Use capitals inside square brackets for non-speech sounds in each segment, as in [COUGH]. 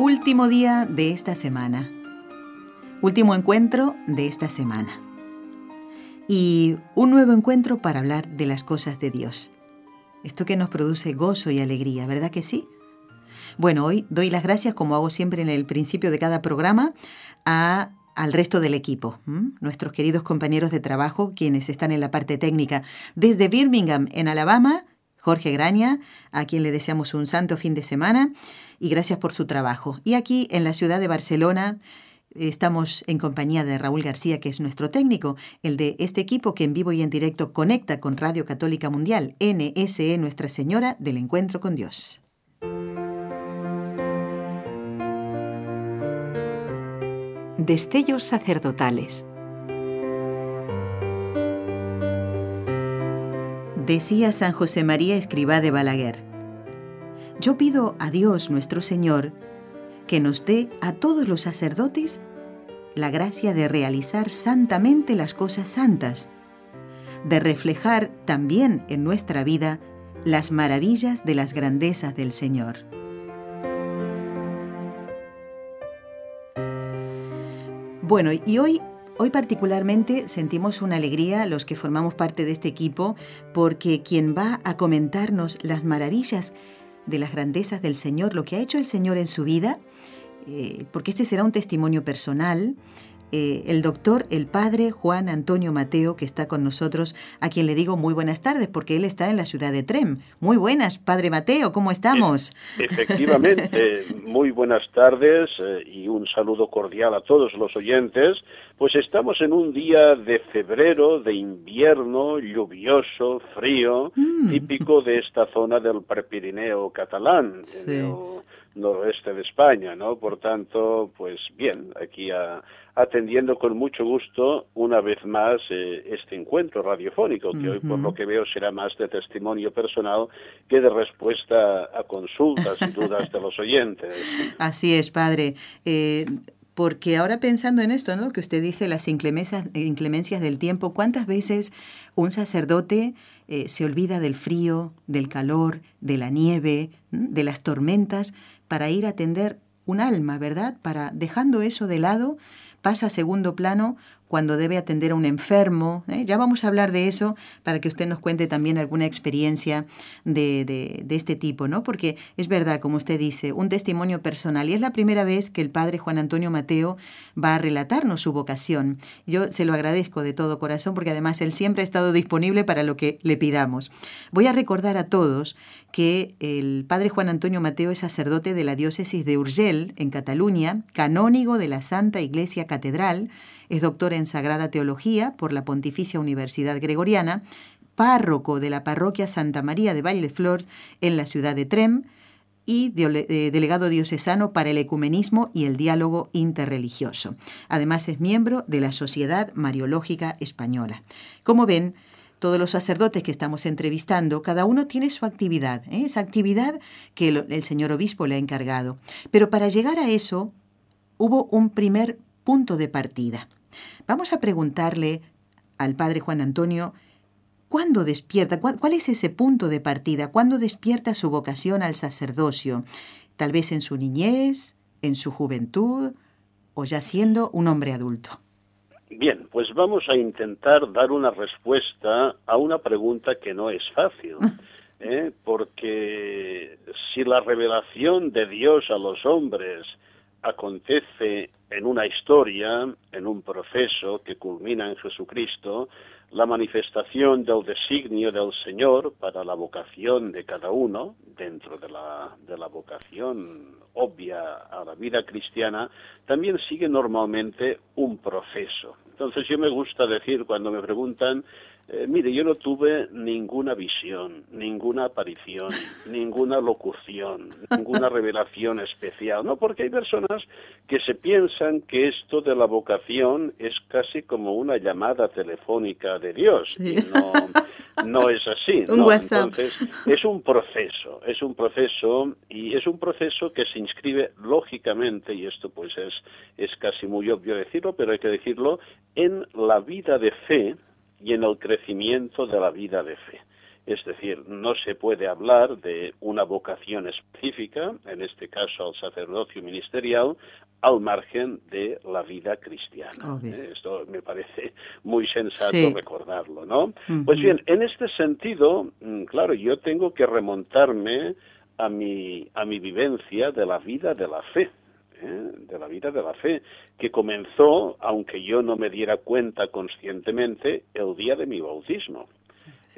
Último día de esta semana. Último encuentro de esta semana. Y un nuevo encuentro para hablar de las cosas de Dios. Esto que nos produce gozo y alegría, ¿verdad que sí? Bueno, hoy doy las gracias, como hago siempre en el principio de cada programa, a al resto del equipo, nuestros queridos compañeros de trabajo, quienes están en la parte técnica. Desde Birmingham, en Alabama, Jorge Graña, a quien le deseamos un santo fin de semana y gracias por su trabajo. Y aquí en la ciudad de Barcelona estamos en compañía de Raúl García, que es nuestro técnico, el de este equipo que en vivo y en directo conecta con Radio Católica Mundial, NSE Nuestra Señora del Encuentro con Dios. Destellos sacerdotales. Decía San José María Escribá de Balaguer, Yo pido a Dios nuestro Señor que nos dé a todos los sacerdotes la gracia de realizar santamente las cosas santas, de reflejar también en nuestra vida las maravillas de las grandezas del Señor. Bueno, y hoy, hoy particularmente sentimos una alegría los que formamos parte de este equipo porque quien va a comentarnos las maravillas de las grandezas del Señor, lo que ha hecho el Señor en su vida, eh, porque este será un testimonio personal, eh, el doctor, el padre Juan Antonio Mateo, que está con nosotros, a quien le digo muy buenas tardes, porque él está en la ciudad de Trem. Muy buenas, padre Mateo, ¿cómo estamos? Efectivamente, [LAUGHS] muy buenas tardes eh, y un saludo cordial a todos los oyentes. Pues estamos en un día de febrero, de invierno, lluvioso, frío, mm. típico de esta zona del Prepirineo catalán. Sí noroeste de España, ¿no? Por tanto, pues bien, aquí atendiendo con mucho gusto una vez más eh, este encuentro radiofónico, que hoy por lo que veo será más de testimonio personal que de respuesta a consultas y dudas de los oyentes. [LAUGHS] Así es, padre. Eh, porque ahora pensando en esto, ¿no? Que usted dice las inclemencias, inclemencias del tiempo, ¿cuántas veces un sacerdote eh, se olvida del frío, del calor, de la nieve, de las tormentas, para ir a atender un alma, ¿verdad? Para dejando eso de lado, pasa a segundo plano cuando debe atender a un enfermo. ¿eh? Ya vamos a hablar de eso para que usted nos cuente también alguna experiencia de, de, este tipo, ¿no? Porque es verdad, como usted dice, un testimonio personal. Y es la primera vez que el padre Juan Antonio Mateo va a relatarnos su vocación. Yo se lo agradezco de todo corazón porque además él siempre ha estado disponible para lo que le pidamos. Voy a recordar a todos que el padre Juan Antonio Mateo es sacerdote de la diócesis de Urgel, en Cataluña, canónigo de la Santa Iglesia Catedral, es doctor en Sagrada Teología por la Pontificia Universidad Gregoriana, párroco de la parroquia Santa María de Valleflores en la ciudad de Trem y eh, delegado diocesano para el ecumenismo y el diálogo interreligioso. Además es miembro de la Sociedad Mariológica Española. Como ven, todos los sacerdotes que estamos entrevistando, cada uno tiene su actividad, ¿eh? esa actividad que el señor obispo le ha encargado. Pero para llegar a eso hubo un primer punto de partida. Vamos a preguntarle al padre Juan Antonio, ¿cuándo despierta? ¿Cuál, es ese punto de partida? ¿Cuándo despierta su vocación al sacerdocio? Tal vez en su niñez, en su juventud o ya siendo un hombre adulto. Bien, pues vamos a intentar dar una respuesta a una pregunta que no es fácil. [LAUGHS] ¿eh? Porque si la revelación de Dios a los hombres acontece en una historia, en un proceso que culmina en Jesucristo, la manifestación del designio del Señor para la vocación de cada uno, dentro de la, de la vocación obvia a la vida cristiana, también sigue normalmente un proceso. Entonces yo me gusta decir cuando me preguntan Eh, mire, yo no tuve ninguna visión, ninguna aparición, [LAUGHS] ninguna locución, ninguna revelación especial, ¿no? Porque hay personas que se piensan que esto de la vocación es casi como una llamada telefónica de Dios. Y no, no es así. [LAUGHS] ¿no? Entonces, es un proceso, es un proceso y es un proceso que se inscribe lógicamente, y esto pues es, es casi muy obvio decirlo, pero hay que decirlo, en la vida de fe y en el crecimiento de la vida de fe. Es decir, no se puede hablar de una vocación específica, en este caso al sacerdocio ministerial, al margen de la vida cristiana. ¿eh? Esto me parece muy sensato recordarlo, ¿no? Pues bien, en este sentido, mm, claro, yo tengo que remontarme a mi, a mi vivencia de la vida de la fe. ¿Eh? de la vida de la fe, que comenzó, aunque yo no me diera cuenta conscientemente, el día de mi bautismo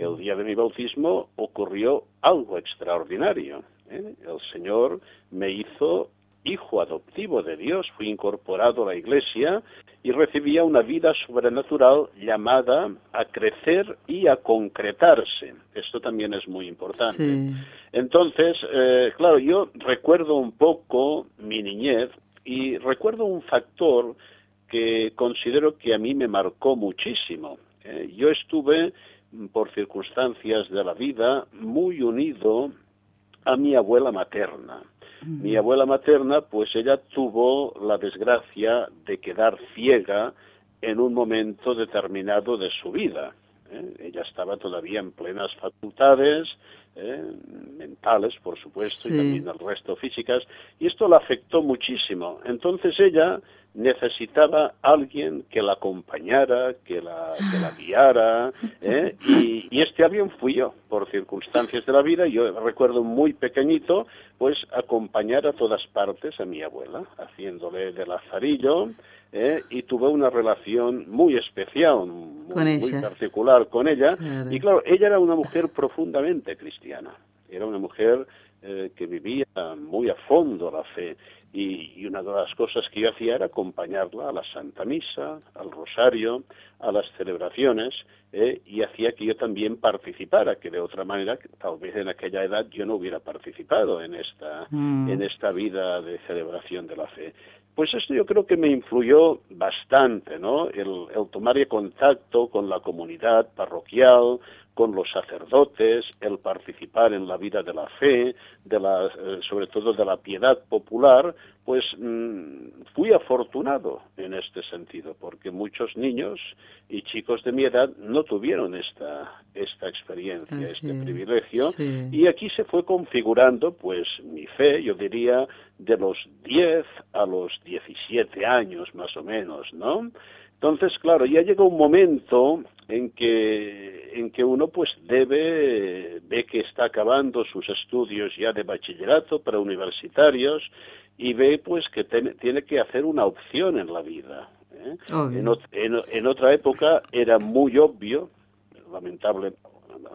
el día de mi bautismo ocurrió algo extraordinario. ¿eh? El Señor me hizo hijo adoptivo de Dios, fui incorporado a la Iglesia y recibía una vida sobrenatural llamada a crecer y a concretarse. Esto también es muy importante. Entonces, eh, claro, yo recuerdo un poco mi niñez y recuerdo un factor que considero que a mí me marcó muchísimo. ¿eh? yo estuve por circunstancias de la vida, muy unido a mi abuela materna. Mi abuela materna, pues ella tuvo la desgracia de quedar ciega en un momento determinado de su vida. ¿eh? Ella estaba todavía en plenas facultades, ¿eh? mentales, por supuesto, y también el resto físicas, y esto la afectó muchísimo. Entonces ella necesitaba alguien que la acompañara, que la, que la guiara, ¿eh? y, y, este alguien fui yo, por circunstancias de la vida. Yo recuerdo muy pequeñito, pues acompañar a todas partes a mi abuela, haciéndole de lazarillo, ¿eh? y tuve una relación muy especial, muy, particular con ella. Y claro, ella era una mujer profundamente cristiana, era una mujer eh, que vivía muy a fondo la fe y, una de las cosas que yo hacía era acompañarla a la Santa Misa, al Rosario, a las celebraciones, eh, y hacía que yo también participara, que de otra manera, tal vez en aquella edad yo no hubiera participado en esta, mm. en esta vida de celebración de la fe. Pues esto yo creo que me influyó bastante, ¿no? El, el tomar contacto con la comunidad parroquial, con los sacerdotes, el participar en la vida de la fe, de la, eh, sobre todo de la piedad popular, pues mm, fui afortunado en este sentido, porque muchos niños y chicos de mi edad no tuvieron esta, esta experiencia, este privilegio, y aquí se fue configurando pues mi fe, yo diría, de los 10 a los 17 años más o menos, ¿no? Entonces, claro, ya llega un momento en que, en que uno pues debe, ve que está acabando sus estudios ya de bachillerato para universitarios y ve pues que tiene que hacer una opción en la vida. ¿eh? En, en, otra época era muy obvio, lamentable,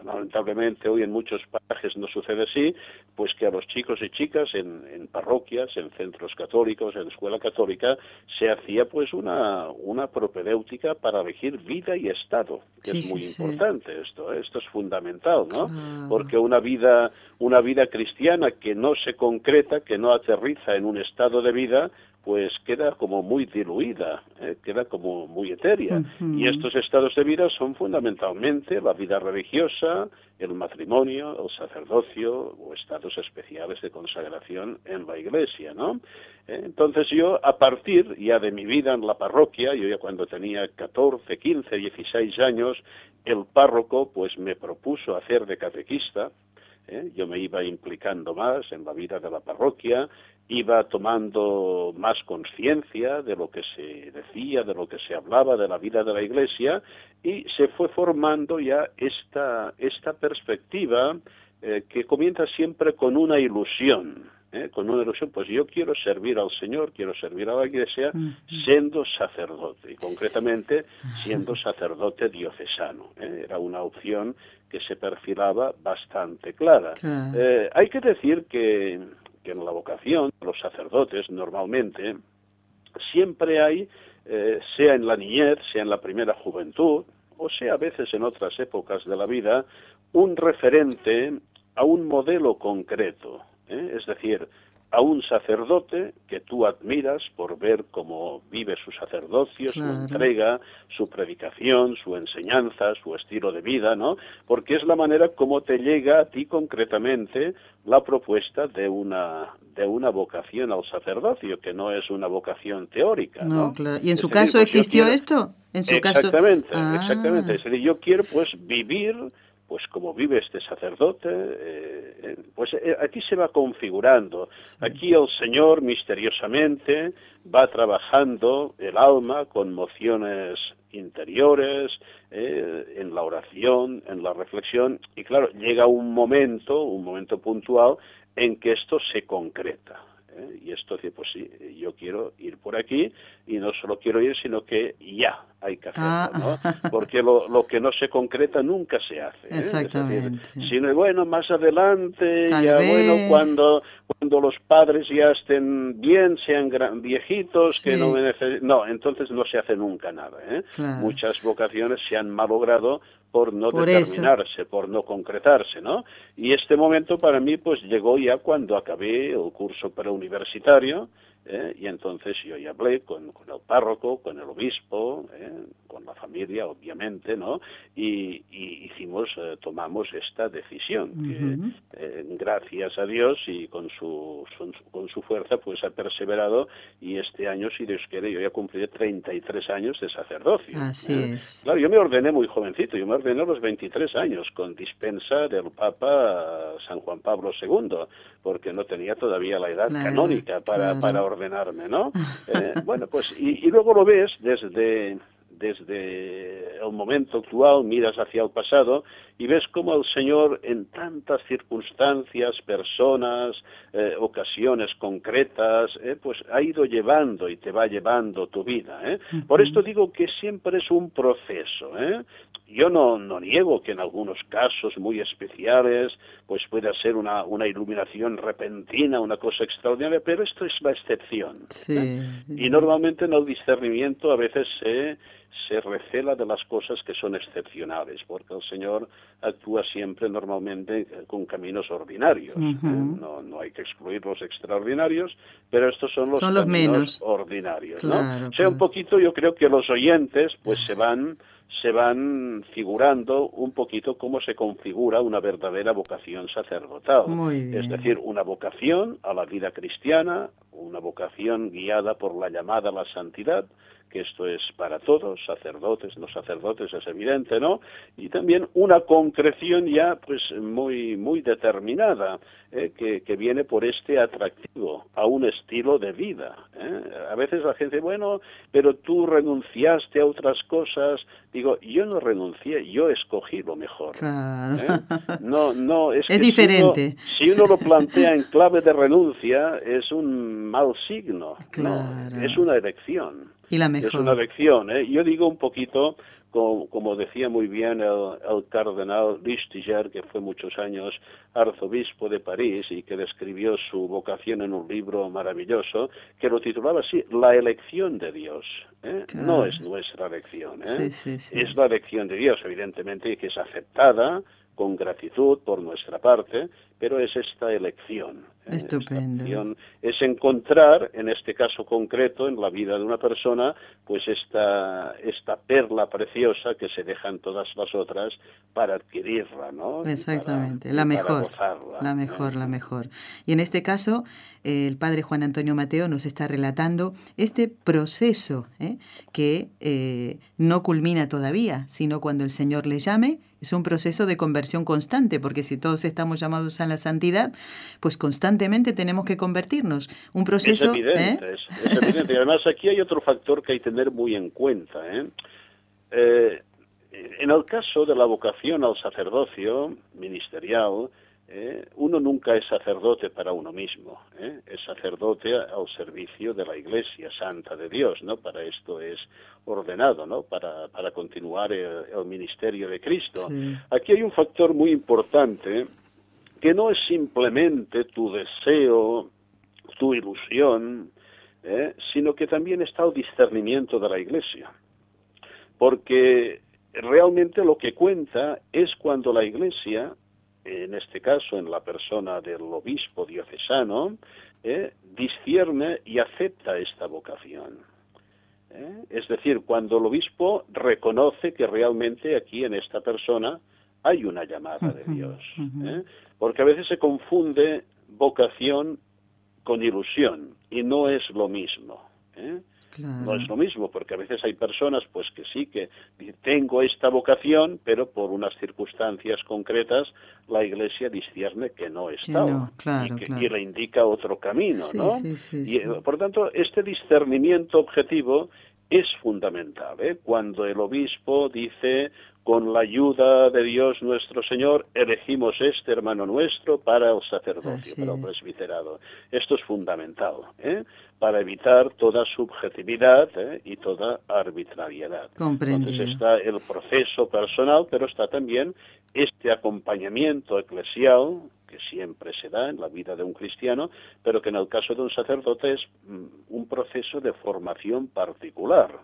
lamentablemente hoy en muchos parajes no sucede así, pues que a los chicos y chicas en, en parroquias, en centros católicos, en escuela católica, se hacía pues una, una propedéutica para elegir vida y estado, que es muy importante esto, ¿eh? esto es fundamental, ¿no? Porque una vida, una vida cristiana que no se concreta, que no aterriza en un estado de vida, pues queda como muy diluida, eh, queda como muy etérea. Y estos estados de vida son fundamentalmente la vida religiosa, el matrimonio, el sacerdocio o estados especiales de consagración en la iglesia, ¿no? Eh, entonces yo, a partir ya de mi vida en la parroquia, yo ya cuando tenía 14, 15, 16 años, el párroco pues me propuso hacer de catequista, ¿eh? yo me iba implicando más en la vida de la parroquia, iba tomando más conciencia de lo que se decía, de lo que se hablaba de la vida de la Iglesia y se fue formando ya esta, esta perspectiva eh, que comienza siempre con una ilusión, ¿eh? con una ilusión, pues yo quiero servir al Señor, quiero servir a la Iglesia siendo sacerdote y concretamente siendo sacerdote diocesano. ¿eh? Era una opción que se perfilaba bastante clara. hay que decir que que en la vocación, los sacerdotes normalmente, siempre hay, eh, sea en la niñez, sea en la primera juventud, o sea a veces en otras épocas de la vida, un referente a un modelo concreto. ¿eh? Es decir, a un sacerdote que tú admiras por ver cómo vive su sacerdocio, su entrega, su predicación, su enseñanza, su estilo de vida, ¿no? Porque es la manera como te llega a ti concretamente la propuesta de una de una vocación al sacerdocio, que no es una vocación teórica, ¿no? Claro. ¿Y en su caso pues existió esto? En su exactamente, caso. exactamente. Es decir, yo quiero pues vivir pues como vive este sacerdote, eh, pues eh, aquí se va configurando. Aquí el Señor misteriosamente va trabajando el alma con mociones interiores, eh, en la oración, en la reflexión, y claro, llega un momento, un momento puntual, en que esto se concreta. Y esto dice, pues sí, yo quiero ir por aquí y no solo quiero ir, sino que ya hay que hacerlo, ah. ¿no? [LAUGHS] Porque lo, lo, que no se concreta nunca se hace. ¿eh? Exactamente. sino, bueno, más adelante, ya bueno, cuando, cuando los padres ya estén bien, sean viejitos, que no No, entonces no se hace nunca nada. ¿eh? Muchas vocaciones se han malogrado por no determinarse, por no concretarse, ¿no? Y este momento para mí pues llegó ya cuando acabé el curso preuniversitario, ¿eh? y entonces yo ya hablé con, con, el párroco, con el obispo, ¿eh? con la familia, obviamente, ¿no? Y, hicimos, eh, tomamos esta decisión, que gracias a Dios y con su, con su fuerza, pues ha perseverado y este año, si Dios quiere, yo ya cumpliré 33 años de sacerdocio. Así es. Claro, yo me ordené muy jovencito, yo me ordené a los 23 años con dispensa del Papa San Juan Pablo II, porque no tenía todavía la edad canónica para, para ordenarme, ¿no? Eh, bueno, pues y, luego lo ves desde desde el momento actual, miras hacia el pasado y ves cómo el Señor en tantas circunstancias, personas, eh, ocasiones concretas, eh, pues ha ido llevando y te va llevando tu vida. Por esto digo que siempre es un proceso. Yo no, no niego que en algunos casos muy especiales pues pueda ser una, una iluminación repentina, una cosa extraordinaria, pero esto es la excepción. ¿eh? Y normalmente en el discernimiento a veces se, se recela de las cosas que son excepcionales, porque el Señor actúa siempre normalmente con caminos ordinarios. ¿eh? no, no hay que excluir los extraordinarios, pero estos son los, caminos menos. ordinarios. ¿no? sea, un poquito yo creo que los oyentes pues se van se van figurando un poquito cómo se configura una verdadera vocación sacerdotal. Es decir, una vocación a la vida cristiana, una vocación guiada por la llamada a la santidad, que esto es para todos, sacerdotes, no sacerdotes, es evidente, ¿no? Y también una concreción ya pues muy, muy determinada, ¿eh? que, que, viene por este atractivo a un estilo de vida. ¿eh? A veces la gente, bueno, pero tú renunciaste a otras cosas. Digo, yo no renuncié, yo escogí lo mejor. Claro. ¿eh? [LAUGHS] No, no, es, es diferente. Si uno, lo plantea en clave de renuncia, es un mal signo. Claro. es una elección. Y la mejor. Es una elección. ¿eh? Yo digo un poquito como, decía muy bien el, cardenal Listiger, que fue muchos años arzobispo de París y que describió su vocación en un libro maravilloso, que lo titulaba así, La elección de Dios. ¿eh? No es nuestra elección, ¿eh? es la elección de Dios, evidentemente, que es aceptada con gratitud por nuestra parte, pero es esta elección. ¿eh? Estupendo. es encontrar, en este caso concreto, en la vida de una persona, pues esta, esta perla preciosa que se dejan todas las otras para adquirirla, ¿no? Exactamente, la mejor. la mejor, la mejor. Y en este caso, el padre Juan Antonio Mateo nos está relatando este proceso ¿eh? que eh, no culmina todavía, sino cuando el Señor le llame, es un proceso de conversión constante, porque si todos estamos llamados a la santidad, pues constantemente tenemos que convertirnos. Un proceso... Es evidente, ¿eh? es, evidente. Y además aquí hay otro factor que hay que tener muy en cuenta. ¿eh? Eh, en el caso de la vocación al sacerdocio ministerial, ¿eh? uno nunca es sacerdote para uno mismo, ¿eh? es sacerdote al servicio de la Iglesia Santa de Dios, ¿no? Para esto es ordenado, ¿no? Para, para continuar el, ministerio de Cristo. Aquí hay un factor muy importante que no es simplemente tu deseo, tu ilusión, ¿eh? sino que también está el discernimiento de la Iglesia. Porque realmente lo que cuenta es cuando la Iglesia, en este caso en la persona del obispo diocesano, eh, discierne y acepta esta vocación. ¿eh? Es decir, cuando el obispo reconoce que realmente aquí en esta persona hay una llamada de Dios. ¿eh? Porque a veces se confunde vocación con ilusión y no es lo mismo. ¿eh? No es lo mismo, porque a veces hay personas pues que sí que tengo esta vocación, pero por unas circunstancias concretas la Iglesia discierne que no está y, que, le indica otro camino, ¿no? y eh, por tanto este discernimiento objetivo es fundamental. ¿eh? Cuando el obispo dice con la ayuda de Dios nuestro Señor, elegimos este hermano nuestro para el sacerdocio, para el presbiterado. Esto es fundamental, ¿eh? para evitar toda subjetividad ¿eh? y toda arbitrariedad. Entonces está el proceso personal, pero está también este acompañamiento eclesial que siempre se da en la vida de un cristiano, pero que en el caso de un sacerdote es mm, un proceso de formación particular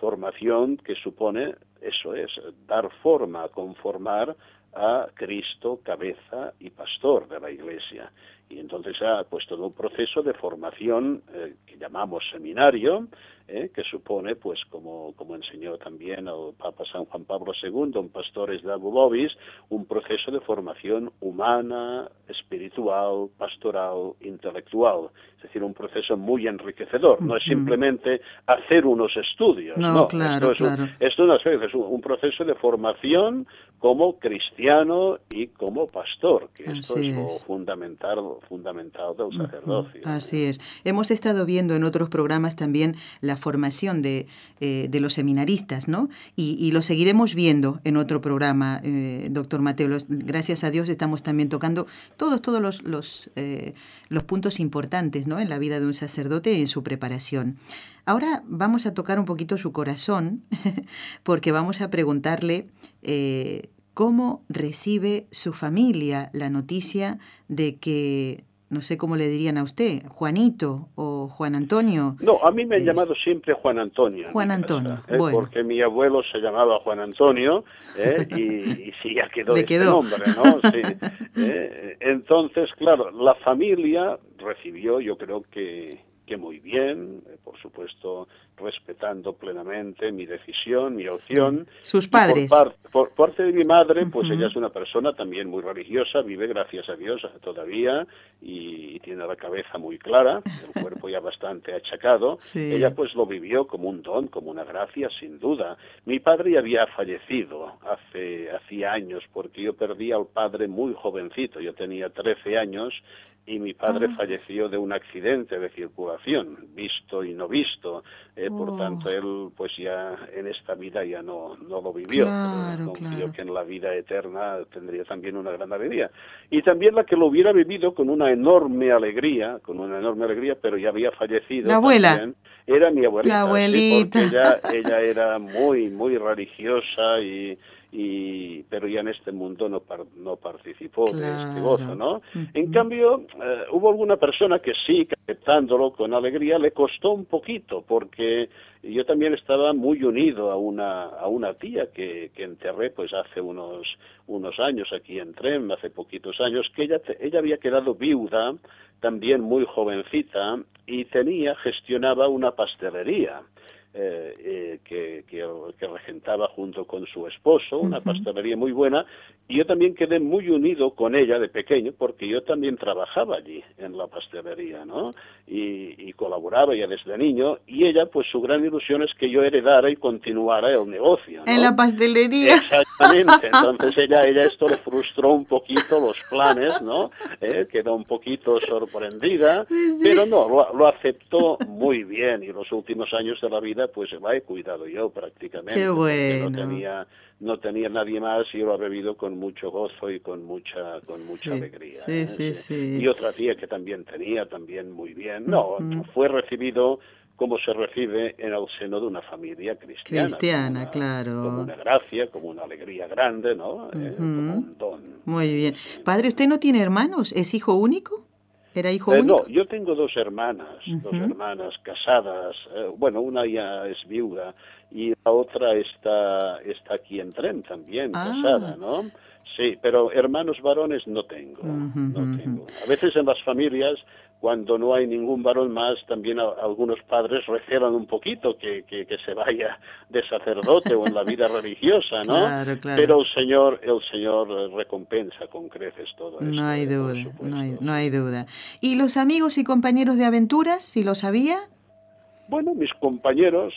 formación que supone, eso es, dar forma, conformar a Cristo, cabeza y pastor de la Iglesia. Y entonces ha puesto todo un proceso de formación eh, que llamamos seminario, ¿eh? que supone, pues como, como enseñó también el Papa San Juan Pablo II en Pastores de Abubobis, un proceso de formación humana, espiritual, pastoral, intelectual. Es decir, un proceso muy enriquecedor. No es simplemente hacer unos estudios. No, claro, esto es, claro. Un, esto es un, proceso de formación como cristiano y como pastor, que esto es, lo fundamental, fundamental del sacerdocio. Así es. Hemos estado viendo en otros programas también la formación de, eh, de los seminaristas, ¿no? Y, lo seguiremos viendo en otro programa, eh, doctor Mateo. gracias a Dios estamos también tocando todos, todos los, los, eh, los, puntos importantes, ¿no? En la vida de un sacerdote y en su preparación. Ahora vamos a tocar un poquito su corazón, [LAUGHS] porque vamos a preguntarle cómo recibe su familia la noticia de que no sé cómo le dirían a usted, Juanito o Juan Antonio. No, a mí me han eh, llamado siempre Juan Antonio. Juan Antonio, ¿eh? bueno. Porque mi abuelo se llamaba Juan Antonio ¿eh? [LAUGHS] y, sí, ya quedó ese nombre, ¿no? Sí, [LAUGHS] Entonces, claro, la familia recibió, yo creo que, que muy bien, por supuesto, respetando plenamente mi decisión, mi opción. Sus padres. Por, parte de mi madre, pues ella es una persona también muy religiosa, vive gracias a Dios todavía y, tiene la cabeza muy clara, el cuerpo ya bastante achacado. [LAUGHS] Ella pues lo vivió como un don, como una gracia, sin duda. Mi padre ya había fallecido hace hacía años porque yo perdí al padre muy jovencito, yo tenía 13 años y mi padre ah. falleció de un accidente de circulación, visto y no visto. Eh, por oh. tanto, él pues ya en esta vida ya no, no lo vivió. Claro, confío que en la vida eterna tendría también una gran alegría. Y también la que lo hubiera vivido con una enorme alegría, con una enorme alegría, pero ya había fallecido. La abuela. era mi abuelita. La abuelita. porque ella, [LAUGHS] ella era muy, muy religiosa y y pero ya en este mundo no no participó de este gozo, ¿no? En cambio, eh, hubo alguna persona que sí, aceptándolo con alegría, le costó un poquito, porque yo también estaba muy unido a una, a una tía que, que enterré pues hace unos, unos años aquí en Tren, hace poquitos años, que ella, ella había quedado viuda, también muy jovencita, y tenía, gestionaba una pastelería. Eh, eh, que, que, regentaba junto con su esposo, una pastelería muy buena, y yo también quedé muy unido con ella de pequeño, porque yo también trabajaba allí en la pastelería, ¿no? Y, colaboraba ya desde niño, y ella, pues su gran ilusión es que yo heredara y continuara el negocio. En la pastelería. Exactamente, [LAUGHS] entonces ella, ella esto le frustró un poquito los planes, ¿no? Eh, quedó un poquito sorprendida, pero no, lo, lo aceptó muy bien, y los últimos años de la vida pues la he cuidado yo prácticamente. Qué bueno. No tenía, no tenía nadie más y lo ha bebido con mucho gozo y con mucha, con mucha alegría. Sí, ¿eh? sí, sí, Y otra tía que también tenía, también muy bien. No, fue recibido como se recibe en el seno de una familia cristiana. Cristiana, claro. Como una gracia, como una alegría grande, ¿no? Eh, como un don. Muy bien. Padre, ¿usted no tiene hermanos? ¿Es hijo único? ¿Era hijo Eh, único? no, yo tengo dos hermanas, dos hermanas casadas. eh, bueno, una ya es viuda y la otra está, está aquí en Tren también, Ah. casada, ¿no? Sí, pero hermanos varones no tengo, no tengo. A veces en las familias, cuando no hay ningún varón más, también a- algunos padres recelan un poquito que, que, que se vaya de sacerdote o en la vida [LAUGHS] religiosa, ¿no? Claro, claro. Pero el Señor, el Señor eh, recompensa con creces todo esto. No hay duda, no hay, no hay duda. ¿Y los amigos y compañeros de aventuras, si lo sabía? Bueno, mis compañeros,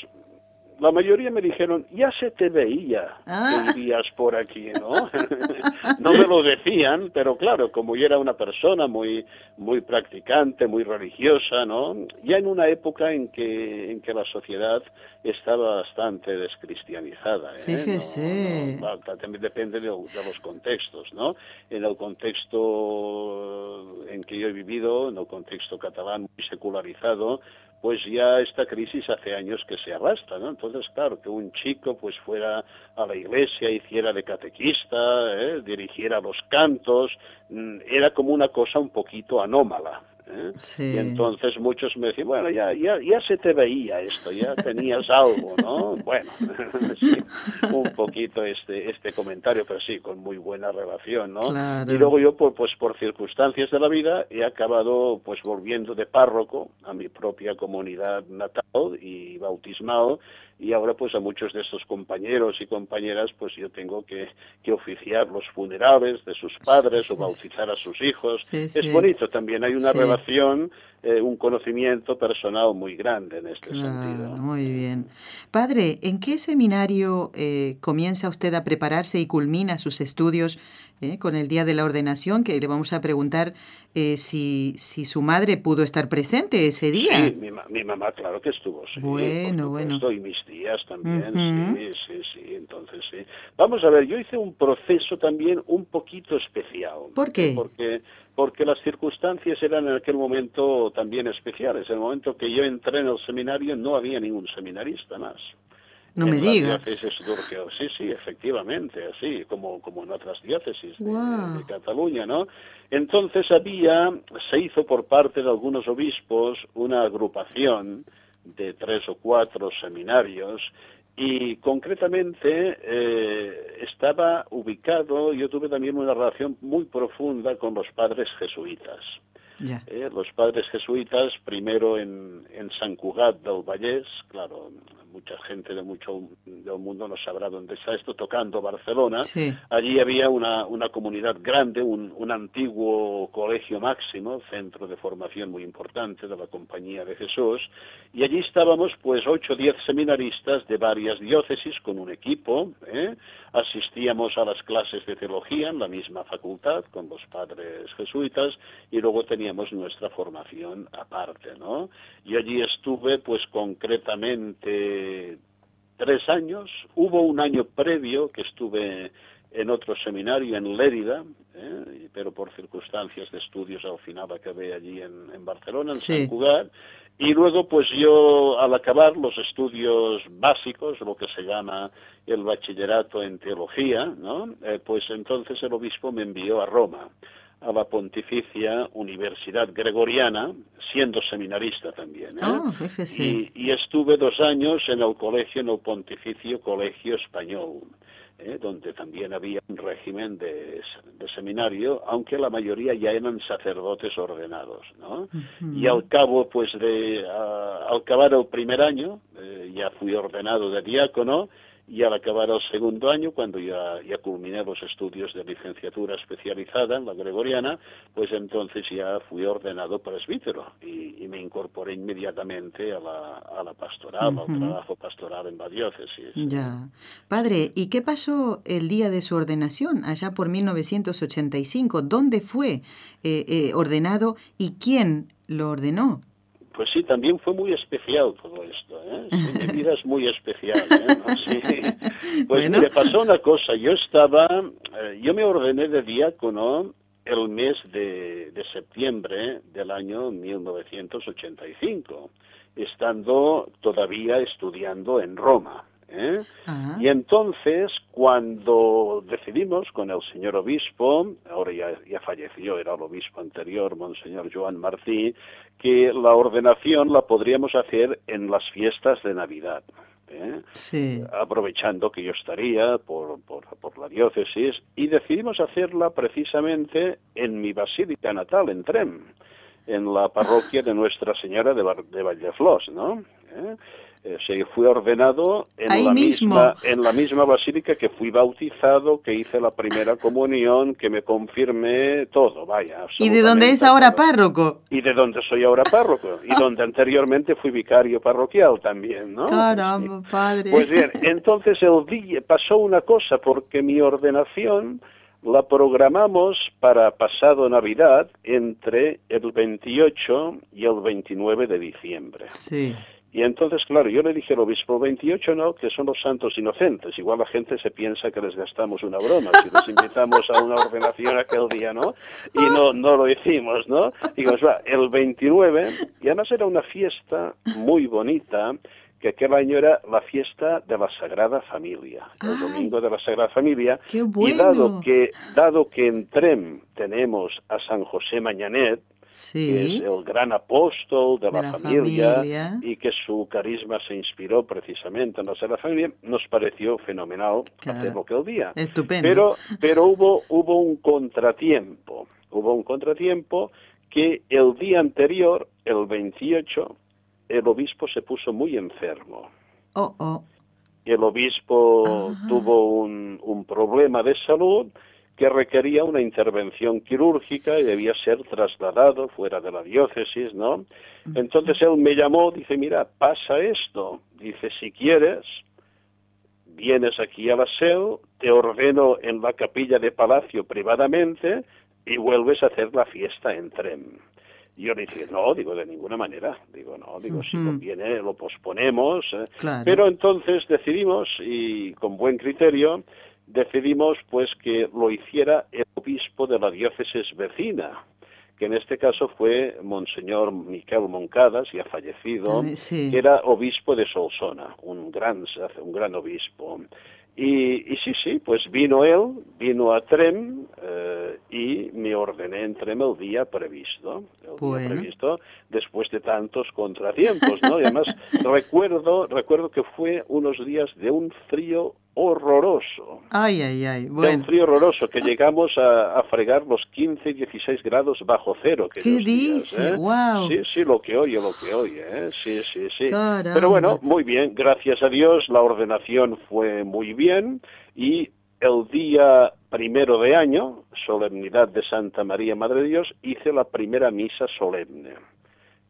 la mayoría me dijeron, ya se te veía Ah. que irías por aquí, ¿no? [LAUGHS] no me lo decían, pero claro, como yo era una persona muy, muy practicante, muy religiosa, ¿no? Ya en una época en que, en que la sociedad estaba bastante descristianizada, ¿eh? Fíjese. No, también depende de, de los contextos, ¿no? En el contexto en que yo he vivido, en el contexto catalán muy secularizado, pues ya esta crisis hace años que se arrastra, ¿no? Entonces, claro, que un chico pues fuera a la iglesia, hiciera de catequista, ¿eh? dirigiera los cantos, mm, era como una cosa un poquito anómala. ¿Eh? Sí. Y entonces muchos me decían, bueno, ya, ya, ya se te veía esto, ya tenías algo, ¿no? [LAUGHS] Bueno, [LAUGHS] sí, un poquito este, este comentario, pero sí, con muy buena relación, ¿no? Claro. Y luego yo, por, pues por circunstancias de la vida, he acabado pues volviendo de párroco a mi propia comunidad natal y bautismal, y ahora pues a muchos de estos compañeros y compañeras pues yo tengo que, que oficiar los funerales de sus padres o bautizar a sus hijos. Sí, sí. Es bonito también, hay una Sí. relación, eh, un conocimiento personal muy grande en este Claro, sentido. muy bien. Padre, ¿en qué seminario eh, comienza usted a prepararse y culmina sus estudios eh, con el día de la ordenación? Que le vamos a preguntar eh, si, si su madre pudo estar presente ese día. Sí, mi, mi mamá, claro que estuvo, sí. Bueno, bueno. Y mis tías también, sí, sí, sí, entonces sí. Vamos a ver, yo hice un proceso también un poquito especial. ¿Por qué? Porque, porque las circunstancias eran en aquel momento también especiales. En el momento que yo entré en el seminario no había ningún seminarista más. No en me la diga. diócesis de Urgell. Sí, sí, efectivamente, así como, como en otras diócesis de Cataluña, ¿no? Entonces había, se hizo por parte de algunos obispos una agrupación de tres o cuatro seminarios y concretamente eh, estaba ubicado, yo tuve también una relación muy profunda con los padres jesuitas. Eh, los padres jesuitas, primero en, en San Cugat del Vallés, claro, mucha gente de mucho del mundo no sabrá dónde está esto, tocando Barcelona. Sí. Allí había una, una comunidad grande, un, un antiguo colegio máximo, centro de formación muy importante de la Compañía de Jesús, y allí estábamos pues ocho o diez seminaristas de varias diócesis con un equipo, ¿eh? asistíamos a las clases de teología en la misma facultad con los padres jesuitas y luego teníamos nuestra formación aparte, ¿no? Y allí estuve pues concretamente tres años. Hubo un año previo que estuve en otro seminario en Lérida, ¿eh? pero por circunstancias de estudios al final acabé allí en, en Barcelona, en Sí. San Cugat. Y luego, pues yo, al acabar los estudios básicos, lo que se llama el bachillerato en teología, ¿no? Eh, pues entonces el obispo me envió a Roma, a la Pontificia Universidad Gregoriana, siendo seminarista también. ¿eh? Oh, y, y estuve dos años en el colegio, en el Pontificio Colegio Español, ¿eh? donde también había un régimen de, de seminario, aunque la mayoría ya eran sacerdotes ordenados, ¿no? Y al cabo, pues, de a- al acabar el primer año, eh, ya fui ordenado de diácono, y al acabar el segundo año, cuando ya, ya culminé los estudios de licenciatura especializada en la gregoriana, pues entonces ya fui ordenado presbítero y, y me incorporé inmediatamente a la, a la pastoral, al trabajo pastoral en la diócesis. Ya. Padre, ¿y qué pasó el día de su ordenación, allá por 1985? ¿Dónde fue eh, eh, ordenado y quién lo ordenó? Pues sí, también fue muy especial todo esto, ¿eh? Sí, mi vida es muy especial, ¿eh? ¿No? Sí. [LAUGHS] Pues Bueno. mire, pasó una cosa, yo estaba, eh, yo me ordené de diácono el mes de, de septiembre del año 1985, estando todavía estudiando en Roma. ¿Eh? Y entonces, cuando decidimos con el señor obispo, ahora ya, ya falleció, era el obispo anterior, Monseñor Joan Martí, que la ordenación la podríamos hacer en las fiestas de Navidad. ¿eh? aprovechando que yo estaría por, por, por, la diócesis, y decidimos hacerla precisamente en mi basílica natal, en Trem, en la parroquia de Nuestra Señora de, de Valleflós, ¿no? ¿Eh? Eh, se fue ordenado en la, Misma, en la misma basílica que fui bautizado, que hice la primera comunión, que me confirmé todo, vaya. ¿Y de dónde es ahora párroco? Y de dónde soy ahora párroco, y donde anteriormente fui vicario parroquial también, ¿no? Caramba, padre. Pues bien, [LAUGHS] entonces el día pasó una cosa, porque mi ordenación la programamos para pasado Navidad entre el 28 y el 29 de diciembre. Sí. Y entonces, claro, yo le dije al obispo 28, no, que son los santos inocentes. Igual la gente se piensa que les gastamos una broma si les invitamos a una ordenación aquel día, ¿no? Y no, no lo hicimos, ¿no? Digo, va, el 29, y además era una fiesta muy bonita, que aquel año era la fiesta de la Sagrada Familia, el domingo de la Sagrada Familia. Qué bueno. Y dado que, dado que en Trem tenemos a San José Mañanet, que es el gran apóstol de, la, familia, y que su carisma se inspiró precisamente en la Familia, nos pareció fenomenal hacerlo aquel día. Estupendo. Pero, pero hubo, hubo un contratiempo, hubo un contratiempo que el día anterior, el 28, el obispo se puso muy enfermo. Oh, oh. El obispo tuvo un, un problema de salud que requería una intervención quirúrgica y debía ser trasladado fuera de la diócesis, ¿no? Entonces él me llamó, dice, mira, pasa esto, dice, si quieres, vienes aquí a la SEO, te ordeno en la capilla de palacio privadamente y vuelves a hacer la fiesta en tren. Y yo le dije, no, digo, de ninguna manera. Digo, no, digo, si no viene, lo posponemos. ¿eh? Pero entonces decidimos, y con buen criterio, decidimos pues que lo hiciera el obispo de la diócesis vecina, que en este caso fue Monseñor Miquel Moncadas, ya fallecido, que era obispo de Solsona, un gran, un gran obispo. Y, y, sí, sí, pues vino él, vino a Trem eh, y me ordené en Trem el día previsto, el día previsto, después de tantos contratiempos, ¿no? Y además [LAUGHS] recuerdo, recuerdo que fue unos días de un frío horroroso. Ay, ay, ay. Bueno. un frío horroroso, que llegamos a, fregar los 15 y 16 grados bajo cero. ¿Qué dice? Wow. ¿eh? Sí, sí, lo que oye, lo que oye. ¿eh? Sí, sí, sí. Pero bueno, muy bien, gracias a Dios, la ordenación fue muy bien y el día primero de año, solemnidad de Santa María Madre de Dios, hice la primera misa solemne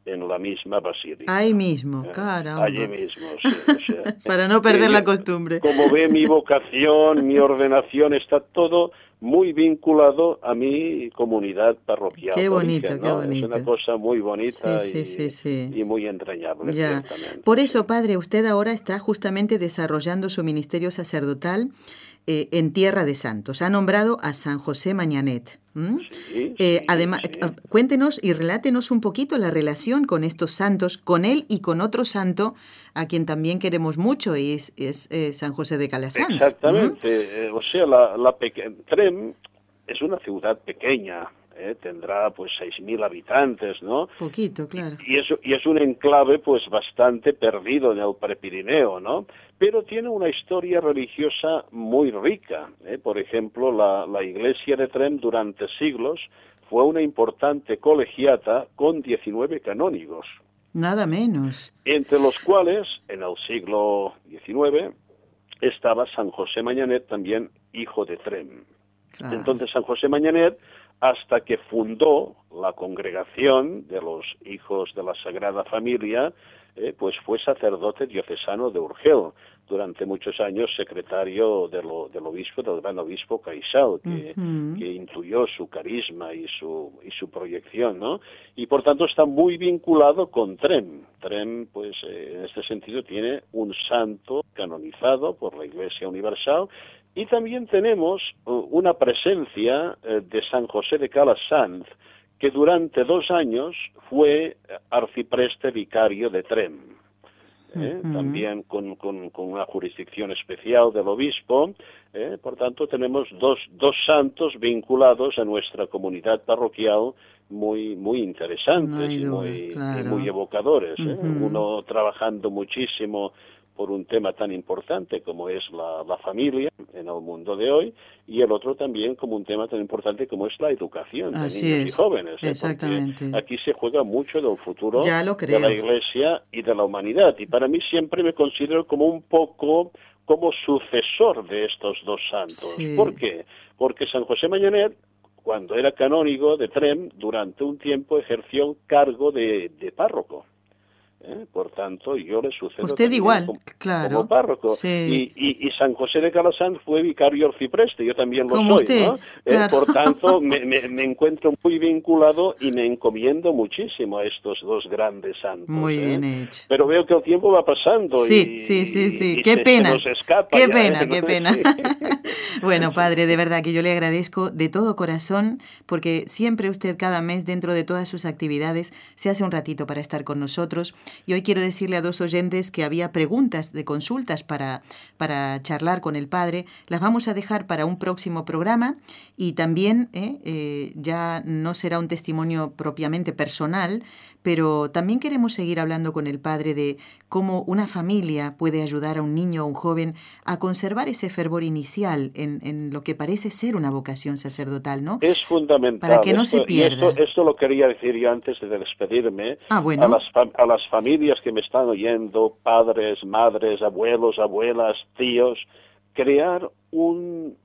en la misma basílica. Ahí mismo, cara. Eh, allí mismo, sí. [LAUGHS] Para no perder la costumbre. Como ve, mi vocación, mi ordenación, está todo muy vinculado a mi comunidad parroquial. Qué bonito, qué bonito. Es una cosa muy bonita y, y, muy entrañable. Ya. Por eso, padre, usted ahora está justamente desarrollando su ministerio sacerdotal eh, en Tierra de Santos. Ha nombrado a San José Mañanet. Eh, además, eh, cuéntenos y relátenos un poquito la relación con estos santos, con él y con otro santo a quien también queremos mucho, y es, San José de Calasanz. Exactamente. o sea, la, la Trem es una ciudad pequeña, ¿eh? tendrá pues 6.000 habitantes, ¿no? Poquito, claro. Y es, y es un enclave pues bastante perdido en el Prepirineo, ¿no? Pero tiene una historia religiosa muy rica. ¿eh? Por ejemplo, la, la iglesia de Trem durante siglos fue una importante colegiata con 19 canónigos. Nada menos. Entre los cuales, en el siglo XIX, estaba San José Mañanet, también hijo de Trem. Entonces San José Mañanet hasta que fundó la congregación de los hijos de la Sagrada Familia, eh, pues fue sacerdote diocesano de Urgel, durante muchos años secretario del obispo, del gran obispo Caisal, que, incluyó su carisma y su, y su proyección, ¿no? Y por tanto está muy vinculado con Trem. Trem, pues eh, en este sentido, tiene un santo canonizado por la Iglesia Universal y también tenemos uh, una presencia eh, de San José de Calasanz, que durante dos años fue arcipreste vicario de Trem. ¿eh? también con, con, una jurisdicción especial del obispo. ¿eh? Por tanto, tenemos dos, dos santos vinculados a nuestra comunidad parroquial muy muy interesantes y, muy, muy evocadores. ¿eh? Uno trabajando muchísimo por un tema tan importante como es la, familia en el mundo de hoy y el otro también como un tema tan importante como es la educación de niños y jóvenes. ¿eh? Exactamente. aquí se juega mucho del futuro de la Iglesia y de la humanidad y para mí siempre me considero como un poco como sucesor de estos dos santos. ¿Por qué? Porque San José Mañanet cuando era canónigo de Trem, durante un tiempo ejerció el cargo de párroco. ¿Eh? Por tanto, yo le sucedo Usted igual, como, claro. párroco. Y, y, San José de Calasán fue vicario arcipreste, yo también lo soy. ¿no? Eh, por tanto, [LAUGHS] me, me, encuentro muy vinculado y me encomiendo muchísimo a estos dos grandes santos. Muy ¿eh? bien hecho. Pero veo que el tiempo va pasando. Sí, sí, sí, sí. qué pena. qué pena, qué [LAUGHS] pena. [LAUGHS] bueno, padre, de verdad que yo le agradezco de todo corazón porque siempre usted cada mes dentro de todas sus actividades se hace un ratito para estar con nosotros y hoy quiero decirle a dos oyentes que había preguntas de consultas para, para charlar con el padre. Las vamos a dejar para un próximo programa y también eh, eh, ya no será un testimonio propiamente personal, pero también queremos seguir hablando con el padre de cómo una familia puede ayudar a un niño o un joven a conservar ese fervor inicial en, en lo que parece ser una vocación sacerdotal, ¿no? Es fundamental. Para que no se pierda. esto, lo quería decir yo antes de despedirme. Ah, bueno. a, las, a las familias que me están oyendo, padres, madres, abuelos, abuelas, tíos, crear un,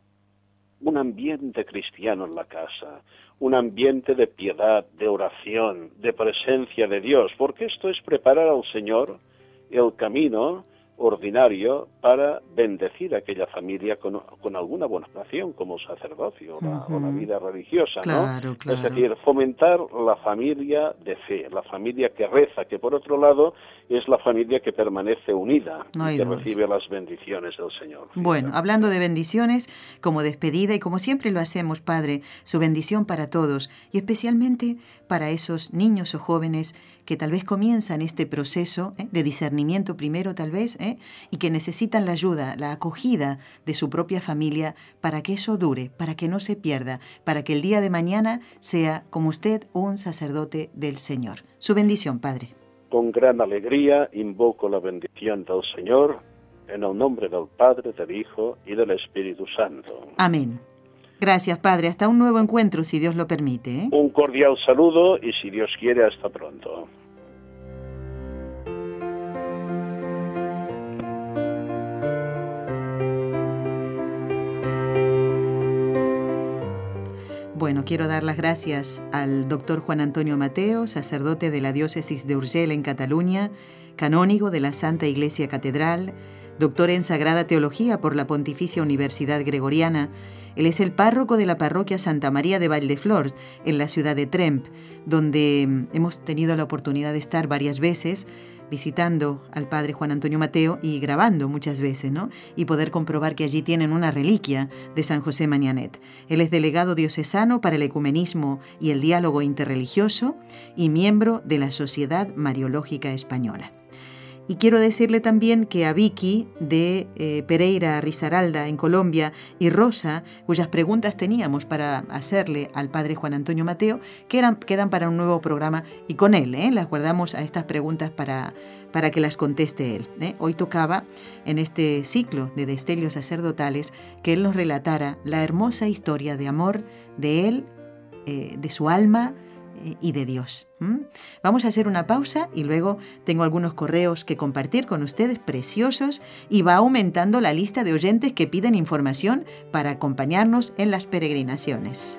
un ambiente cristiano en la casa, un ambiente de piedad, de oración, de presencia de Dios, porque esto es preparar al Señor el camino ordinario para bendecir a aquella familia con, con alguna buena acción como sacerdocio o, la, vida religiosa, ¿no? Es decir, fomentar la familia de fe, la familia que reza, que por otro lado es la familia que permanece unida y que recibe las bendiciones del Señor. Bueno, hablando de bendiciones, como despedida y como siempre lo hacemos, Padre, su bendición para todos y especialmente para esos niños o jóvenes que tal vez comienzan este proceso ¿eh? de discernimiento primero, tal vez, ¿eh? y que necesitan la ayuda, la acogida de su propia familia para que eso dure, para que no se pierda, para que el día de mañana sea, como usted, un sacerdote del Señor. Su bendición, Padre. Con gran alegría invoco la bendición del Señor en el nombre del Padre, del Hijo y del Espíritu Santo. Amén. Gracias, Padre. Hasta un nuevo encuentro, si Dios lo permite. ¿eh? Un cordial saludo y, si Dios quiere, hasta pronto. Bueno, quiero dar las gracias al doctor Juan Antonio Mateo, sacerdote de la diócesis de Urgel en Cataluña, canónigo de la Santa Iglesia Catedral, doctor en Sagrada Teología por la Pontificia Universidad Gregoriana. Él es el párroco de la parroquia Santa María de Valdeflors, en la ciudad de Tremp, donde mm, hemos tenido la oportunidad de estar varias veces visitando al padre Juan Antonio Mateo y grabando muchas veces, ¿no? Y poder comprobar que allí tienen una reliquia de San José Mañanet. Él es delegado diocesano para el ecumenismo y el diálogo interreligioso y miembro de la Sociedad Mariológica Española. Y quiero decirle también que a Vicky de eh, Pereira Risaralda en Colombia y Rosa, cuyas preguntas teníamos para hacerle al padre Juan Antonio Mateo, quedan, quedan para un nuevo programa y con él ¿eh? las guardamos a estas preguntas para, para que las conteste él. ¿eh? Hoy tocaba en este ciclo de destelios sacerdotales que él nos relatara la hermosa historia de amor de él, de su alma, eh, y de Dios. Vamos a hacer una pausa y luego tengo algunos correos que compartir con ustedes preciosos y va aumentando la lista de oyentes que piden información para acompañarnos en las peregrinaciones.